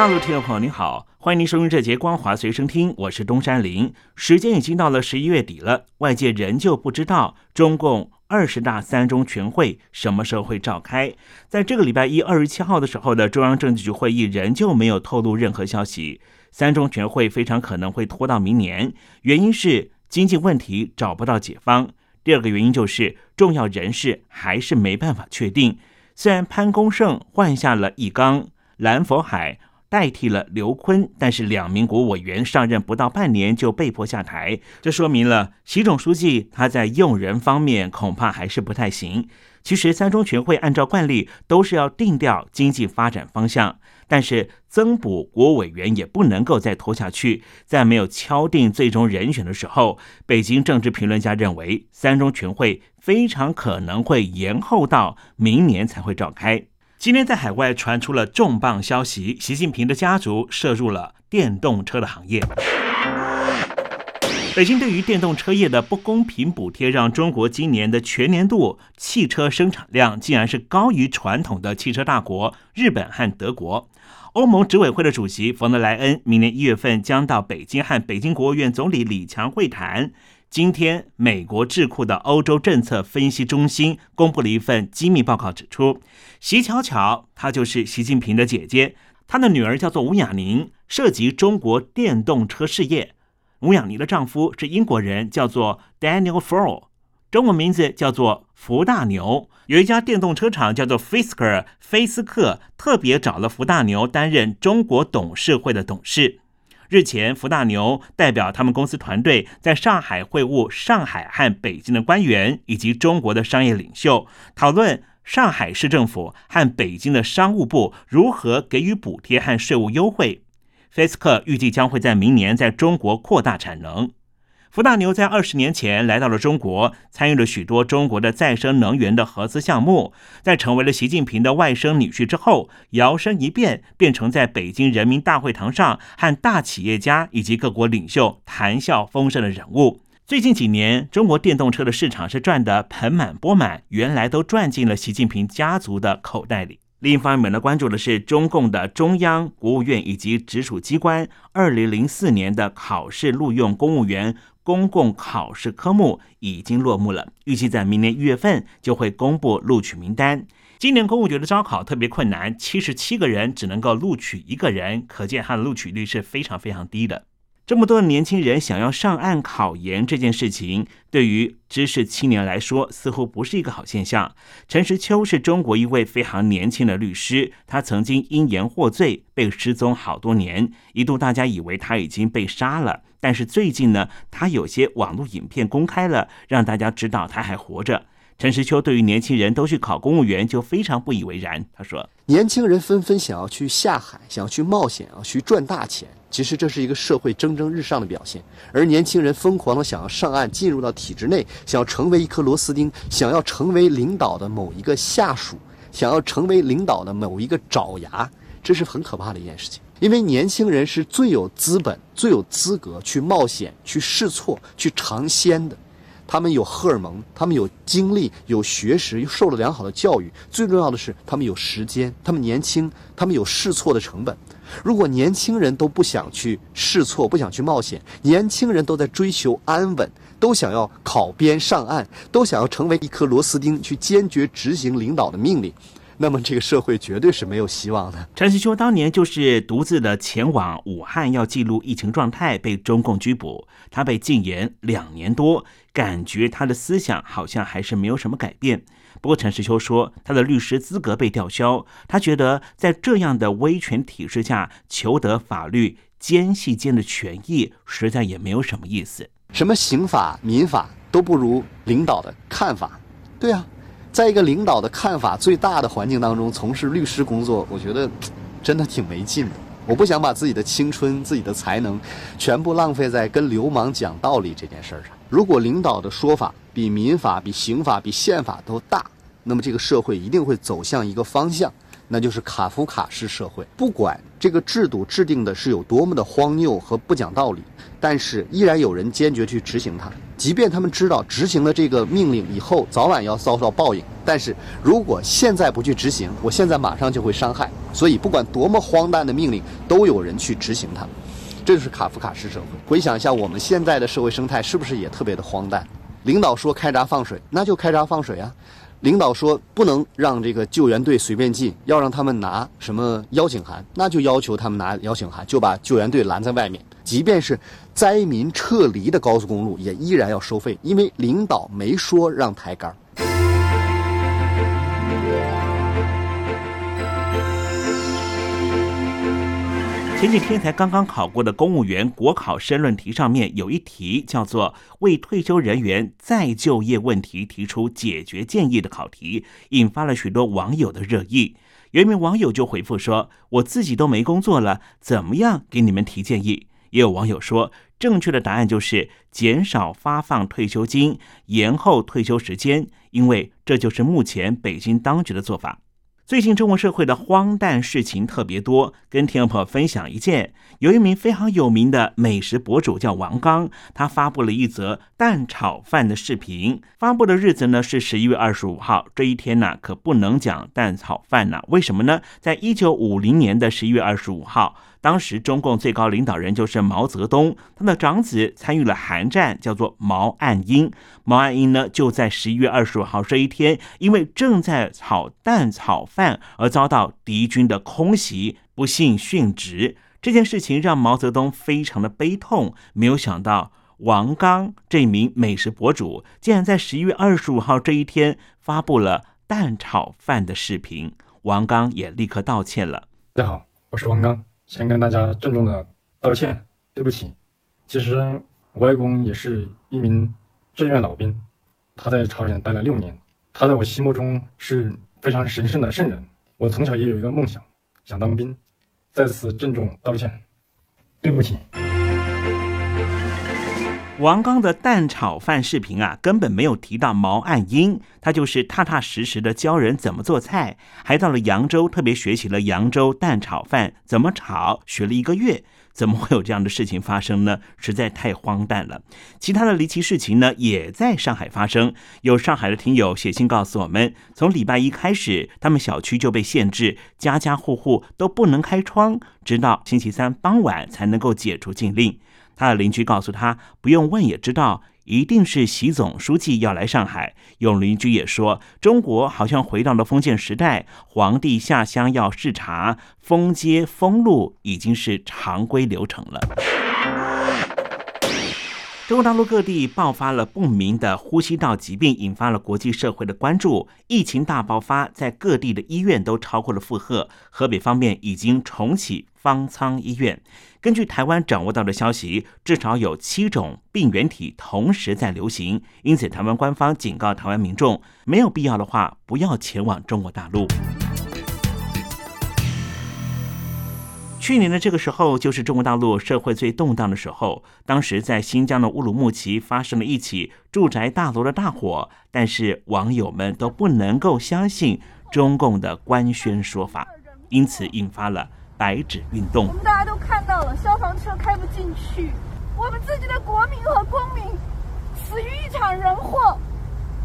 大陆听众朋友您好，欢迎您收听这节光华随身听，我是东山林。时间已经到了十一月底了，外界仍旧不知道中共二十大三中全会什么时候会召开。在这个礼拜一二十七号的时候的中央政治局会议仍旧没有透露任何消息，三中全会非常可能会拖到明年，原因是经济问题找不到解方。第二个原因就是重要人士还是没办法确定。虽然潘功胜换下了易纲、蓝佛海。代替了刘坤，但是两名国委员上任不到半年就被迫下台，这说明了习总书记他在用人方面恐怕还是不太行。其实三中全会按照惯例都是要定调经济发展方向，但是增补国委员也不能够再拖下去。在没有敲定最终人选的时候，北京政治评论家认为三中全会非常可能会延后到明年才会召开。今天在海外传出了重磅消息，习近平的家族涉入了电动车的行业。北京对于电动车业的不公平补贴，让中国今年的全年度汽车生产量竟然是高于传统的汽车大国日本和德国。欧盟执委会的主席冯德莱恩明年一月份将到北京和北京国务院总理李强会谈。今天，美国智库的欧洲政策分析中心公布了一份机密报告，指出，习巧巧她就是习近平的姐姐，她的女儿叫做吴雅宁，涉及中国电动车事业。吴雅宁的丈夫是英国人，叫做 Daniel Fro，中文名字叫做福大牛，有一家电动车厂叫做 Fisker 菲斯克，特别找了福大牛担任中国董事会的董事。日前，福大牛代表他们公司团队在上海会晤上海和北京的官员以及中国的商业领袖，讨论上海市政府和北京的商务部如何给予补贴和税务优惠。菲斯克预计将会在明年在中国扩大产能。福大牛在二十年前来到了中国，参与了许多中国的再生能源的合资项目。在成为了习近平的外甥女婿之后，摇身一变，变成在北京人民大会堂上和大企业家以及各国领袖谈笑风生的人物。最近几年，中国电动车的市场是赚得盆满钵满，原来都赚进了习近平家族的口袋里。另一方面呢，关注的是中共的中央、国务院以及直属机关二零零四年的考试录用公务员。公共考试科目已经落幕了，预计在明年一月份就会公布录取名单。今年公务局的招考特别困难，七十七个人只能够录取一个人，可见它的录取率是非常非常低的。这么多的年轻人想要上岸考研这件事情，对于知识青年来说，似乎不是一个好现象。陈实秋是中国一位非常年轻的律师，他曾经因言获罪，被失踪好多年，一度大家以为他已经被杀了。但是最近呢，他有些网络影片公开了，让大家知道他还活着。陈实秋对于年轻人都去考公务员就非常不以为然。他说：“年轻人纷纷想要去下海，想要去冒险啊，去赚大钱。其实这是一个社会蒸蒸日上的表现。而年轻人疯狂的想要上岸，进入到体制内，想要成为一颗螺丝钉，想要成为领导的某一个下属，想要成为领导的某一个爪牙，这是很可怕的一件事情。因为年轻人是最有资本、最有资格去冒险、去试错、去尝鲜的。”他们有荷尔蒙，他们有精力，有学识，又受了良好的教育。最重要的是，他们有时间，他们年轻，他们有试错的成本。如果年轻人都不想去试错，不想去冒险，年轻人都在追求安稳，都想要考编上岸，都想要成为一颗螺丝钉，去坚决执行领导的命令。那么这个社会绝对是没有希望的。陈世秋当年就是独自的前往武汉，要记录疫情状态，被中共拘捕。他被禁言两年多，感觉他的思想好像还是没有什么改变。不过陈世秋说，他的律师资格被吊销，他觉得在这样的威权体制下，求得法律间隙间的权益，实在也没有什么意思。什么刑法、民法都不如领导的看法。对啊。在一个领导的看法最大的环境当中从事律师工作，我觉得 真的挺没劲的。我不想把自己的青春、自己的才能，全部浪费在跟流氓讲道理这件事儿上。如果领导的说法比民法、比刑法、比宪法都大，那么这个社会一定会走向一个方向。那就是卡夫卡式社会，不管这个制度制定的是有多么的荒谬和不讲道理，但是依然有人坚决去执行它，即便他们知道执行了这个命令以后早晚要遭到报应，但是如果现在不去执行，我现在马上就会伤害，所以不管多么荒诞的命令，都有人去执行它，这就是卡夫卡式社会。回想一下我们现在的社会生态，是不是也特别的荒诞？领导说开闸放水，那就开闸放水啊。领导说不能让这个救援队随便进，要让他们拿什么邀请函，那就要求他们拿邀请函，就把救援队拦在外面。即便是灾民撤离的高速公路，也依然要收费，因为领导没说让抬杆。前几天才刚刚考过的公务员国考申论题上面有一题叫做“为退休人员再就业问题提出解决建议”的考题，引发了许多网友的热议。有一名网友就回复说：“我自己都没工作了，怎么样给你们提建议？”也有网友说，正确的答案就是减少发放退休金，延后退休时间，因为这就是目前北京当局的做法。最近中国社会的荒诞事情特别多，跟听众朋友分享一件：有一名非常有名的美食博主叫王刚，他发布了一则蛋炒饭的视频。发布的日子呢是十一月二十五号，这一天呢可不能讲蛋炒饭呢？为什么呢？在一九五零年的十一月二十五号。当时中共最高领导人就是毛泽东，他的长子参与了韩战，叫做毛岸英。毛岸英呢，就在十一月二十五号这一天，因为正在炒蛋炒饭而遭到敌军的空袭，不幸殉职。这件事情让毛泽东非常的悲痛。没有想到，王刚这名美食博主竟然在十一月二十五号这一天发布了蛋炒饭的视频。王刚也立刻道歉了。大家好，我是王刚。先跟大家郑重的道歉，对不起。其实我外公也是一名志愿老兵，他在朝鲜待了六年，他在我心目中是非常神圣的圣人。我从小也有一个梦想，想当兵，在此郑重道歉，对不起。王刚的蛋炒饭视频啊，根本没有提到毛岸英，他就是踏踏实实的教人怎么做菜，还到了扬州特别学习了扬州蛋炒饭怎么炒，学了一个月。怎么会有这样的事情发生呢？实在太荒诞了。其他的离奇事情呢，也在上海发生。有上海的听友写信告诉我们，从礼拜一开始，他们小区就被限制，家家户户都不能开窗，直到星期三傍晚才能够解除禁令。他的邻居告诉他，不用问也知道，一定是习总书记要来上海。有邻居也说，中国好像回到了封建时代，皇帝下乡要视察，封街封路已经是常规流程了。中国大陆各地爆发了不明的呼吸道疾病，引发了国际社会的关注。疫情大爆发，在各地的医院都超过了负荷。河北方面已经重启方舱医院。根据台湾掌握到的消息，至少有七种病原体同时在流行，因此台湾官方警告台湾民众，没有必要的话，不要前往中国大陆。去年的这个时候，就是中国大陆社会最动荡的时候。当时在新疆的乌鲁木齐发生了一起住宅大楼的大火，但是网友们都不能够相信中共的官宣说法，因此引发了白纸运动。我们大家都看到了，消防车开不进去，我们自己的国民和公民死于一场人祸，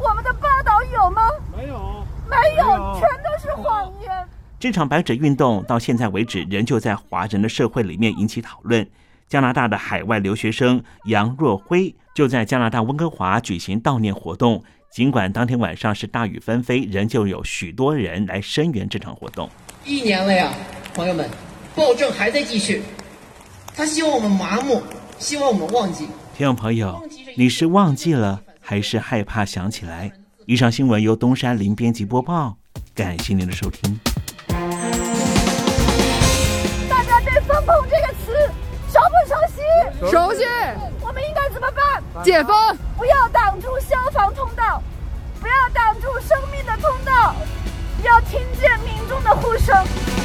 我们的报道有吗？没有，没有，全都是谎言。这场白纸运动到现在为止，仍旧在华人的社会里面引起讨论。加拿大的海外留学生杨若辉就在加拿大温哥华举行悼念活动。尽管当天晚上是大雨纷飞，仍旧有许多人来声援这场活动。一年了呀，朋友们，暴政还在继续。他希望我们麻木，希望我们忘记。听众朋友，你是忘记了，还是害怕想起来？以上新闻由东山林编辑播报，感谢您的收听。封控这个词熟不熟悉熟悉，我们应该怎么办？解封，不要挡住消防通道，不要挡住生命的通道，要听见民众的呼声。